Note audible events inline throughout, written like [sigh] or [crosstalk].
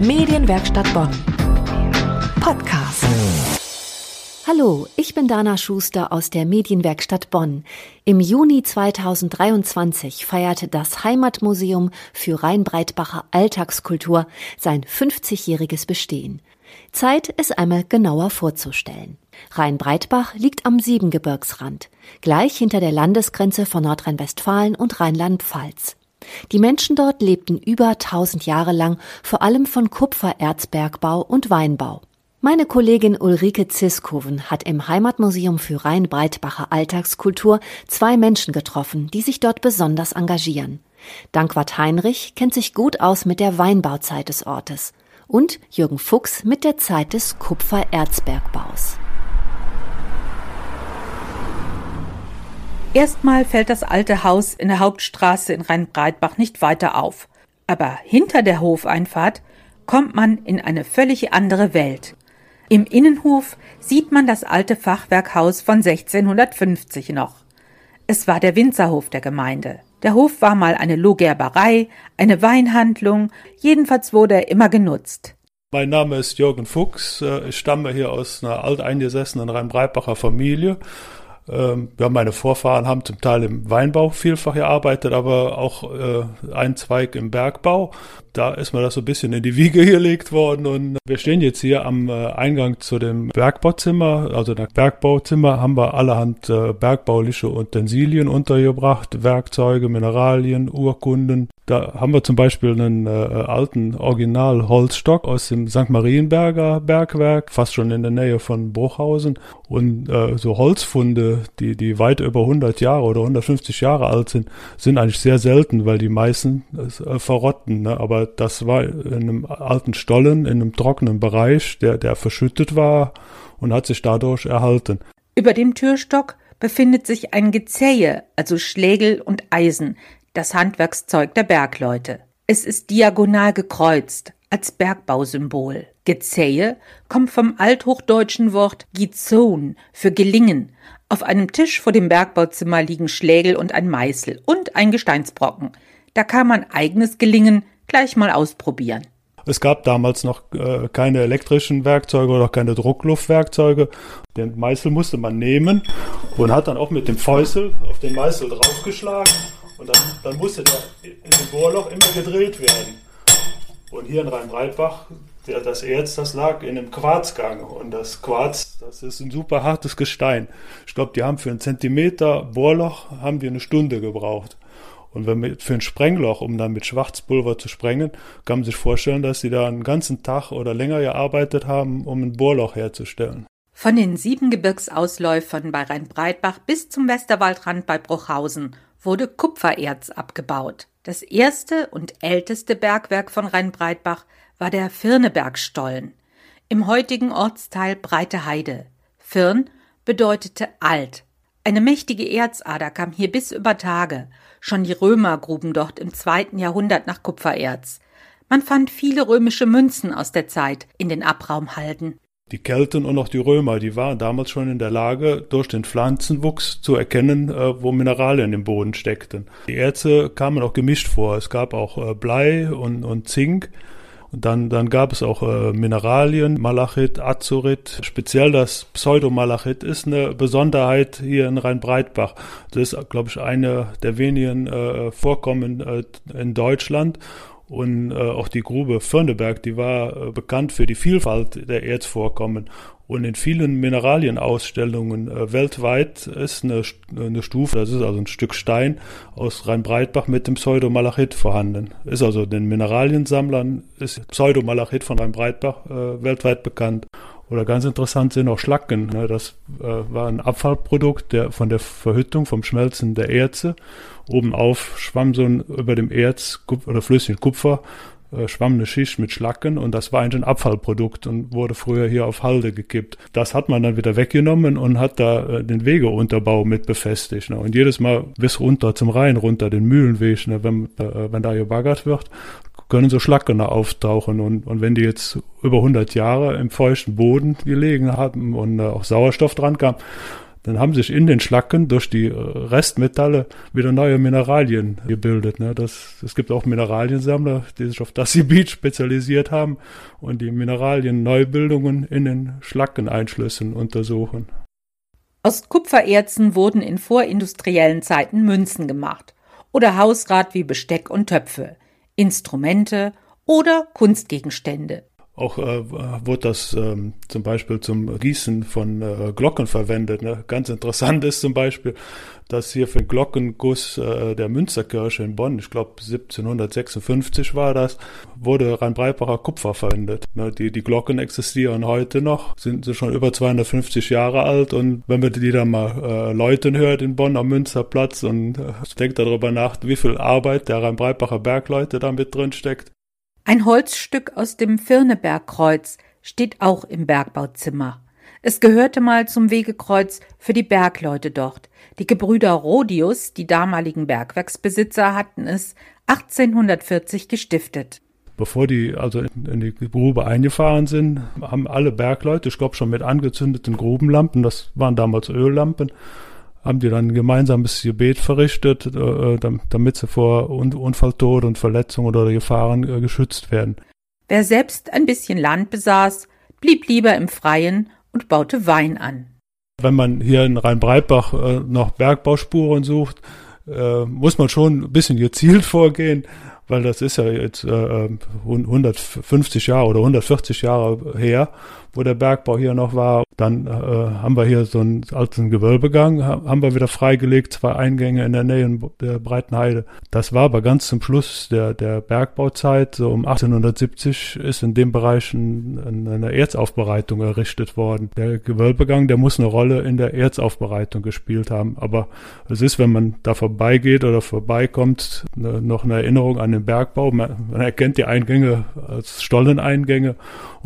Medienwerkstatt Bonn. Podcast. Hallo, ich bin Dana Schuster aus der Medienwerkstatt Bonn. Im Juni 2023 feierte das Heimatmuseum für Rheinbreitbacher Alltagskultur sein 50-jähriges Bestehen. Zeit, es einmal genauer vorzustellen. Rheinbreitbach liegt am Siebengebirgsrand, gleich hinter der Landesgrenze von Nordrhein-Westfalen und Rheinland-Pfalz. Die Menschen dort lebten über tausend Jahre lang vor allem von Kupfererzbergbau und Weinbau. Meine Kollegin Ulrike Ziskoven hat im Heimatmuseum für Rhein-Breitbacher Alltagskultur zwei Menschen getroffen, die sich dort besonders engagieren. Dankwart Heinrich kennt sich gut aus mit der Weinbauzeit des Ortes und Jürgen Fuchs mit der Zeit des Kupfererzbergbaus. Erstmal fällt das alte Haus in der Hauptstraße in Rheinbreitbach nicht weiter auf. Aber hinter der Hofeinfahrt kommt man in eine völlig andere Welt. Im Innenhof sieht man das alte Fachwerkhaus von 1650 noch. Es war der Winzerhof der Gemeinde. Der Hof war mal eine Lohgerberei, eine Weinhandlung, jedenfalls wurde er immer genutzt. Mein Name ist Jürgen Fuchs, äh, ich stamme hier aus einer alteingesessenen Rheinbreitbacher Familie ja, meine Vorfahren haben zum Teil im Weinbau vielfach gearbeitet, aber auch äh, ein Zweig im Bergbau. Da ist mir das so ein bisschen in die Wiege gelegt worden und wir stehen jetzt hier am äh, Eingang zu dem Bergbauzimmer. Also der Bergbauzimmer haben wir allerhand äh, bergbauliche Utensilien untergebracht, Werkzeuge, Mineralien, Urkunden. Da haben wir zum Beispiel einen äh, alten Original-Holzstock aus dem St. Marienberger Bergwerk, fast schon in der Nähe von Bruchhausen. Und äh, so Holzfunde, die, die weit über 100 Jahre oder 150 Jahre alt sind, sind eigentlich sehr selten, weil die meisten äh, verrotten. Ne? Aber das war in einem alten Stollen, in einem trockenen Bereich, der, der verschüttet war und hat sich dadurch erhalten. Über dem Türstock befindet sich ein Gezähe, also Schlägel und Eisen, das Handwerkszeug der Bergleute. Es ist diagonal gekreuzt, als Bergbausymbol. Gezähe kommt vom althochdeutschen Wort gizon für gelingen. Auf einem Tisch vor dem Bergbauzimmer liegen Schlägel und ein Meißel und ein Gesteinsbrocken. Da kann man eigenes Gelingen gleich mal ausprobieren. Es gab damals noch äh, keine elektrischen Werkzeuge oder keine Druckluftwerkzeuge. Den Meißel musste man nehmen und hat dann auch mit dem Fäusel auf den Meißel draufgeschlagen und dann, dann musste der in dem Bohrloch immer gedreht werden. Und hier in Rhein-Breitbach, das Erz, das lag in einem Quarzgang. Und das Quarz, das ist ein super hartes Gestein. Ich glaube, die haben für einen Zentimeter Bohrloch, haben die eine Stunde gebraucht. Und wenn wir für ein Sprengloch, um dann mit Schwarzpulver zu sprengen, kann man sich vorstellen, dass sie da einen ganzen Tag oder länger gearbeitet haben, um ein Bohrloch herzustellen. Von den sieben Gebirgsausläufern bei Rheinbreitbach bis zum Westerwaldrand bei Bruchhausen wurde Kupfererz abgebaut. Das erste und älteste Bergwerk von Rheinbreitbach war der Firnebergstollen im heutigen Ortsteil Breite Heide. Firn bedeutete alt. Eine mächtige Erzader kam hier bis über Tage Schon die Römer gruben dort im zweiten Jahrhundert nach Kupfererz. Man fand viele römische Münzen aus der Zeit in den Abraumhalden. Die Kelten und auch die Römer, die waren damals schon in der Lage, durch den Pflanzenwuchs zu erkennen, äh, wo Mineralien im Boden steckten. Die Erze kamen auch gemischt vor. Es gab auch äh, Blei und, und Zink. Und dann, dann gab es auch äh, Mineralien, Malachit, Azurit. Speziell das Pseudomalachit ist eine Besonderheit hier in Rheinbreitbach. Das ist, glaube ich, eine der wenigen Vorkommen in Deutschland. Und äh, auch die Grube Förneberg, die war äh, bekannt für die Vielfalt der Erzvorkommen. Und in vielen Mineralienausstellungen äh, weltweit ist eine, eine Stufe, das ist also ein Stück Stein aus Rheinbreitbach mit dem Pseudomalachit vorhanden. Ist also den Mineraliensammlern ist Pseudomalachit von Rheinbreitbach äh, weltweit bekannt. Oder ganz interessant sind auch Schlacken. Das äh, war ein Abfallprodukt der, von der Verhüttung, vom Schmelzen der Erze. Obenauf schwamm so ein über dem Erz oder flüssigen Kupfer schwamm eine Schicht mit Schlacken und das war eigentlich ein Abfallprodukt und wurde früher hier auf Halde gekippt. Das hat man dann wieder weggenommen und hat da äh, den Wegeunterbau mit befestigt. Ne? Und jedes Mal bis runter zum Rhein, runter den Mühlenweg, ne? wenn, äh, wenn da gebaggert wird, können so Schlacken auftauchen und, und wenn die jetzt über 100 Jahre im feuchten Boden gelegen haben und äh, auch Sauerstoff dran kam, dann haben sich in den Schlacken durch die äh, Restmetalle wieder neue Mineralien gebildet. Ne? Das, es gibt auch Mineraliensammler, die sich auf das [laughs] Gebiet spezialisiert haben und die Mineralien-Neubildungen in den Schlackeneinschlüssen untersuchen. Aus Kupfererzen wurden in vorindustriellen Zeiten Münzen gemacht oder Hausrat wie Besteck und Töpfe, Instrumente oder Kunstgegenstände. Auch äh, wurde das ähm, zum Beispiel zum Gießen von äh, Glocken verwendet. Ne? Ganz interessant ist zum Beispiel, dass hier für den Glockenguss äh, der Münsterkirche in Bonn, ich glaube 1756 war das, wurde Rheinbreibacher Kupfer verwendet. Ne? Die, die Glocken existieren heute noch, sind, sind schon über 250 Jahre alt und wenn man die dann mal äh, läuten hört in Bonn am Münsterplatz und äh, denkt darüber nach, wie viel Arbeit der Rheinbreibacher Bergleute da mit drin steckt, ein Holzstück aus dem Firnebergkreuz steht auch im Bergbauzimmer. Es gehörte mal zum Wegekreuz für die Bergleute dort. Die Gebrüder Rodius, die damaligen Bergwerksbesitzer, hatten es 1840 gestiftet. Bevor die also in die Grube eingefahren sind, haben alle Bergleute, ich glaube schon mit angezündeten Grubenlampen, das waren damals Öllampen, haben die dann ein gemeinsames Gebet verrichtet, äh, äh damit sie vor Unfalltod und Verletzungen oder Gefahren äh, geschützt werden. Wer selbst ein bisschen Land besaß, blieb lieber im Freien und baute Wein an. Wenn man hier in Rheinbreitbach äh, noch Bergbauspuren sucht, äh, muss man schon ein bisschen gezielt [laughs] vorgehen, weil das ist ja jetzt äh, 150 Jahre oder 140 Jahre her, wo der Bergbau hier noch war. Dann äh, haben wir hier so einen alten Gewölbegang, haben wir wieder freigelegt, zwei Eingänge in der Nähe der Breitenheide. Das war aber ganz zum Schluss der, der Bergbauzeit, so um 1870 ist in dem Bereich ein, eine Erzaufbereitung errichtet worden. Der Gewölbegang, der muss eine Rolle in der Erzaufbereitung gespielt haben. Aber es ist, wenn man da vorbeigeht oder vorbeikommt, ne, noch eine Erinnerung an den Bergbau. Man, man erkennt die Eingänge als Stolleneingänge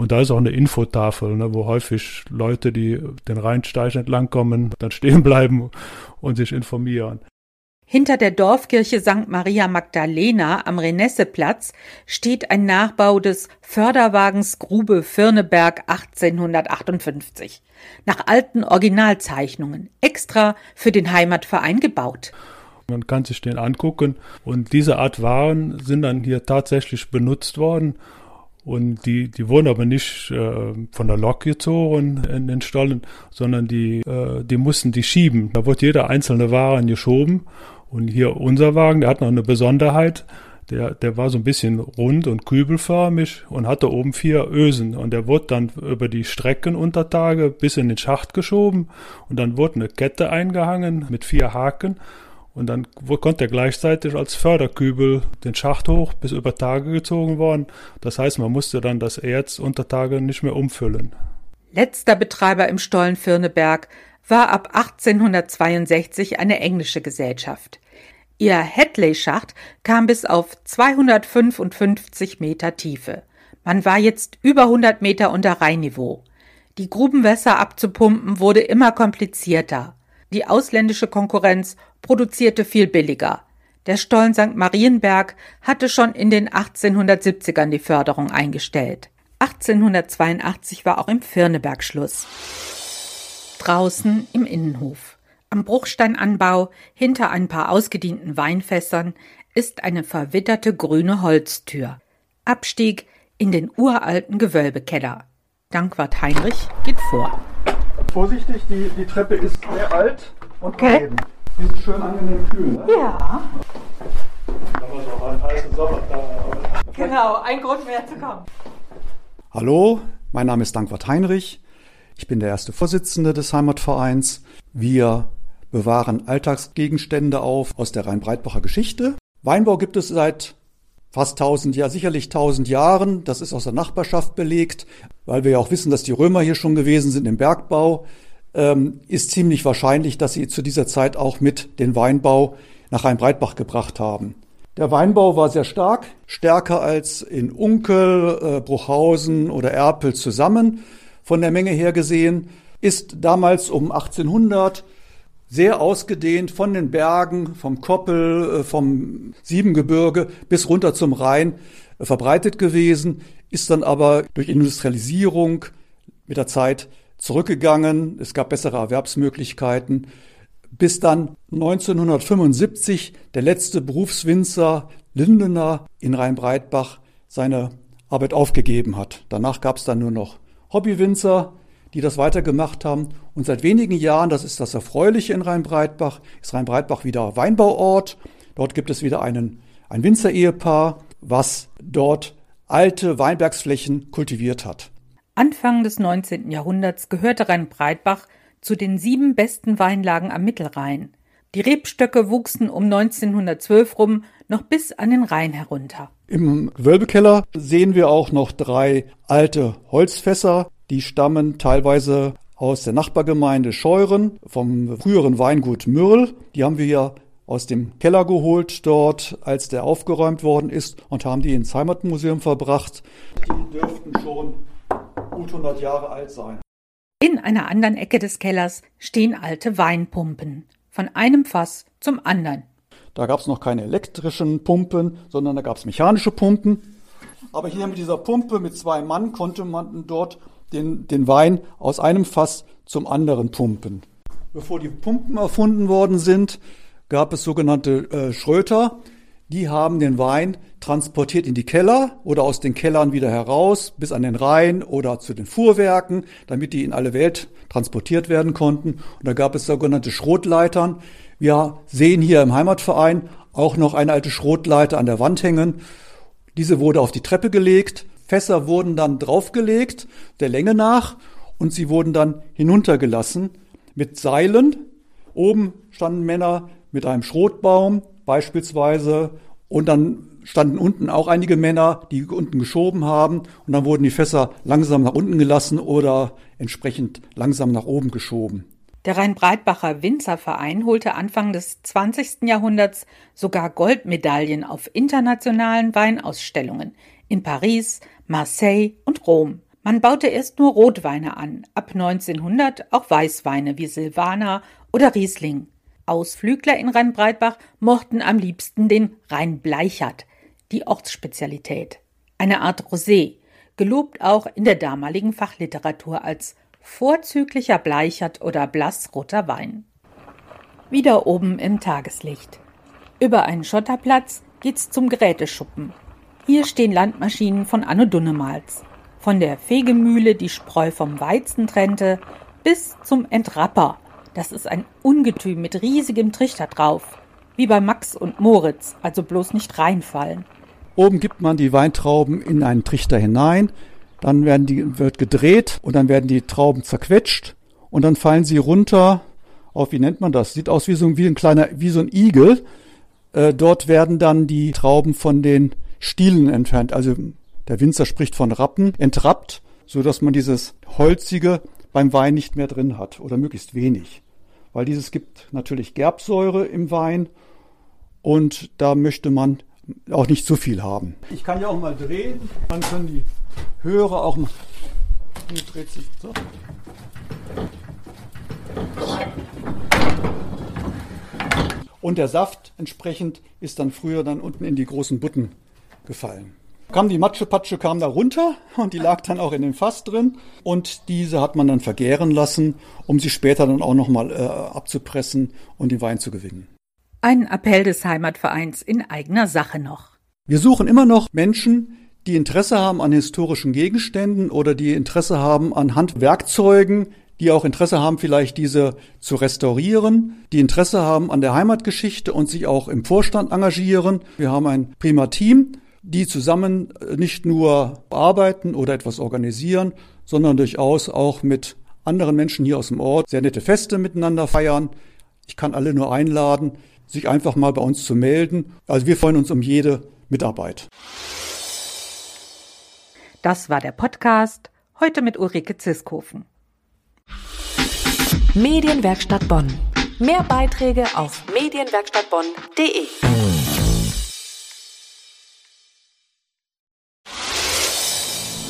und da ist auch eine Infotafel, ne, wo häufig Leute, die den Rheinsteig entlangkommen, dann stehen bleiben und sich informieren. Hinter der Dorfkirche St. Maria Magdalena am Renesseplatz steht ein Nachbau des Förderwagens Grube Firneberg 1858. Nach alten Originalzeichnungen, extra für den Heimatverein gebaut. Man kann sich den angucken und diese Art Waren sind dann hier tatsächlich benutzt worden und die, die wurden aber nicht äh, von der Lok gezogen in den Stollen, sondern die, äh, die mussten die schieben. Da wurde jeder einzelne Ware geschoben. Und hier unser Wagen, der hat noch eine Besonderheit. Der, der war so ein bisschen rund und kübelförmig und hatte oben vier Ösen. Und der wurde dann über die Streckenuntertage bis in den Schacht geschoben. Und dann wurde eine Kette eingehangen mit vier Haken. Und dann konnte er gleichzeitig als Förderkübel den Schacht hoch bis über Tage gezogen worden. Das heißt, man musste dann das Erz unter Tage nicht mehr umfüllen. Letzter Betreiber im Stollen Firneberg war ab 1862 eine englische Gesellschaft. Ihr Hadley-Schacht kam bis auf 255 Meter Tiefe. Man war jetzt über 100 Meter unter Rheinniveau. Die Grubenwässer abzupumpen wurde immer komplizierter. Die ausländische Konkurrenz produzierte viel billiger. Der Stollen St. Marienberg hatte schon in den 1870ern die Förderung eingestellt. 1882 war auch im Firneberg Schluss. Draußen im Innenhof. Am Bruchsteinanbau, hinter ein paar ausgedienten Weinfässern, ist eine verwitterte grüne Holztür. Abstieg in den uralten Gewölbekeller. Dankwart Heinrich geht vor. Vorsichtig, die, die Treppe ist sehr alt und okay. Eben. Die ist schön angenehm kühl. Ne? Ja. Genau, ein Grund mehr zu kommen. Hallo, mein Name ist Dankwart Heinrich. Ich bin der erste Vorsitzende des Heimatvereins. Wir bewahren Alltagsgegenstände auf aus der Rhein-Breitbacher Geschichte. Weinbau gibt es seit fast 1000 Jahren, sicherlich 1000 Jahren. Das ist aus der Nachbarschaft belegt, weil wir ja auch wissen, dass die Römer hier schon gewesen sind im Bergbau. Ähm, ist ziemlich wahrscheinlich, dass sie zu dieser Zeit auch mit den Weinbau nach Rheinbreitbach gebracht haben. Der Weinbau war sehr stark, stärker als in Unkel, äh, Bruchhausen oder Erpel zusammen von der Menge her gesehen, ist damals um 1800 sehr ausgedehnt von den Bergen, vom Koppel, äh, vom Siebengebirge bis runter zum Rhein äh, verbreitet gewesen, ist dann aber durch Industrialisierung mit der Zeit zurückgegangen, es gab bessere Erwerbsmöglichkeiten, bis dann 1975 der letzte Berufswinzer Lindener in Rheinbreitbach seine Arbeit aufgegeben hat. Danach gab es dann nur noch Hobbywinzer, die das weitergemacht haben. Und seit wenigen Jahren, das ist das Erfreuliche in Rheinbreitbach, ist Rheinbreitbach wieder Weinbauort. Dort gibt es wieder einen, ein Winzer-Ehepaar, was dort alte Weinbergsflächen kultiviert hat. Anfang des 19. Jahrhunderts gehörte Rheinbreitbach zu den sieben besten Weinlagen am Mittelrhein. Die Rebstöcke wuchsen um 1912 rum noch bis an den Rhein herunter. Im Gewölbekeller sehen wir auch noch drei alte Holzfässer, die stammen teilweise aus der Nachbargemeinde Scheuren vom früheren Weingut Mürl. Die haben wir ja aus dem Keller geholt dort, als der aufgeräumt worden ist und haben die ins Heimatmuseum verbracht. Die dürften schon gut 100 Jahre alt sein. In einer anderen Ecke des Kellers stehen alte Weinpumpen. Von einem Fass zum anderen. Da gab es noch keine elektrischen Pumpen, sondern da gab es mechanische Pumpen. Aber hier mit dieser Pumpe mit zwei Mann konnte man dort den, den Wein aus einem Fass zum anderen pumpen. Bevor die Pumpen erfunden worden sind, gab es sogenannte äh, Schröter. Die haben den Wein transportiert in die Keller oder aus den Kellern wieder heraus bis an den Rhein oder zu den Fuhrwerken, damit die in alle Welt transportiert werden konnten. Und da gab es sogenannte Schrotleitern. Wir sehen hier im Heimatverein auch noch eine alte Schrotleiter an der Wand hängen. Diese wurde auf die Treppe gelegt. Fässer wurden dann draufgelegt, der Länge nach, und sie wurden dann hinuntergelassen mit Seilen. Oben standen Männer mit einem Schrotbaum beispielsweise und dann standen unten auch einige Männer, die unten geschoben haben und dann wurden die Fässer langsam nach unten gelassen oder entsprechend langsam nach oben geschoben. Der Rhein-Breitbacher Winzerverein holte Anfang des 20. Jahrhunderts sogar Goldmedaillen auf internationalen Weinausstellungen in Paris, Marseille und Rom. Man baute erst nur Rotweine an, ab 1900 auch Weißweine wie Silvaner oder Riesling. Ausflügler in Rheinbreitbach mochten am liebsten den Rheinbleichert, die Ortsspezialität. Eine Art Rosé, gelobt auch in der damaligen Fachliteratur als vorzüglicher Bleichert oder blassroter Wein. Wieder oben im Tageslicht. Über einen Schotterplatz geht's zum Geräteschuppen. Hier stehen Landmaschinen von Anno Dunnemals. Von der Fegemühle, die Spreu vom Weizen trennte, bis zum Entrapper, das ist ein Ungetüm mit riesigem Trichter drauf. Wie bei Max und Moritz, also bloß nicht reinfallen. Oben gibt man die Weintrauben in einen Trichter hinein, dann werden die, wird gedreht und dann werden die Trauben zerquetscht und dann fallen sie runter auf, wie nennt man das? Sieht aus wie so, wie ein kleiner, wie so ein Igel. Äh, dort werden dann die Trauben von den Stielen entfernt. Also der Winzer spricht von Rappen, entrappt, so dass man dieses holzige beim Wein nicht mehr drin hat oder möglichst wenig. Weil dieses gibt natürlich Gerbsäure im Wein und da möchte man auch nicht zu viel haben. Ich kann ja auch mal drehen, dann können die Hörer auch mal. Hier dreht sich so. Und der Saft entsprechend ist dann früher dann unten in die großen Butten gefallen kam die Matschepatsche kam da runter und die lag dann auch in dem Fass drin und diese hat man dann vergären lassen, um sie später dann auch nochmal äh, abzupressen und den Wein zu gewinnen. Ein Appell des Heimatvereins in eigener Sache noch. Wir suchen immer noch Menschen, die Interesse haben an historischen Gegenständen oder die Interesse haben an Handwerkzeugen, die auch Interesse haben, vielleicht diese zu restaurieren, die Interesse haben an der Heimatgeschichte und sich auch im Vorstand engagieren. Wir haben ein prima Team die zusammen äh, nicht nur arbeiten oder etwas organisieren, sondern durchaus auch mit anderen Menschen hier aus dem Ort sehr nette Feste miteinander feiern. Ich kann alle nur einladen, sich einfach mal bei uns zu melden. Also wir freuen uns um jede Mitarbeit. Das war der Podcast, heute mit Ulrike Ziskofen. Medienwerkstatt Bonn. Mehr Beiträge auf medienwerkstattbonn.de.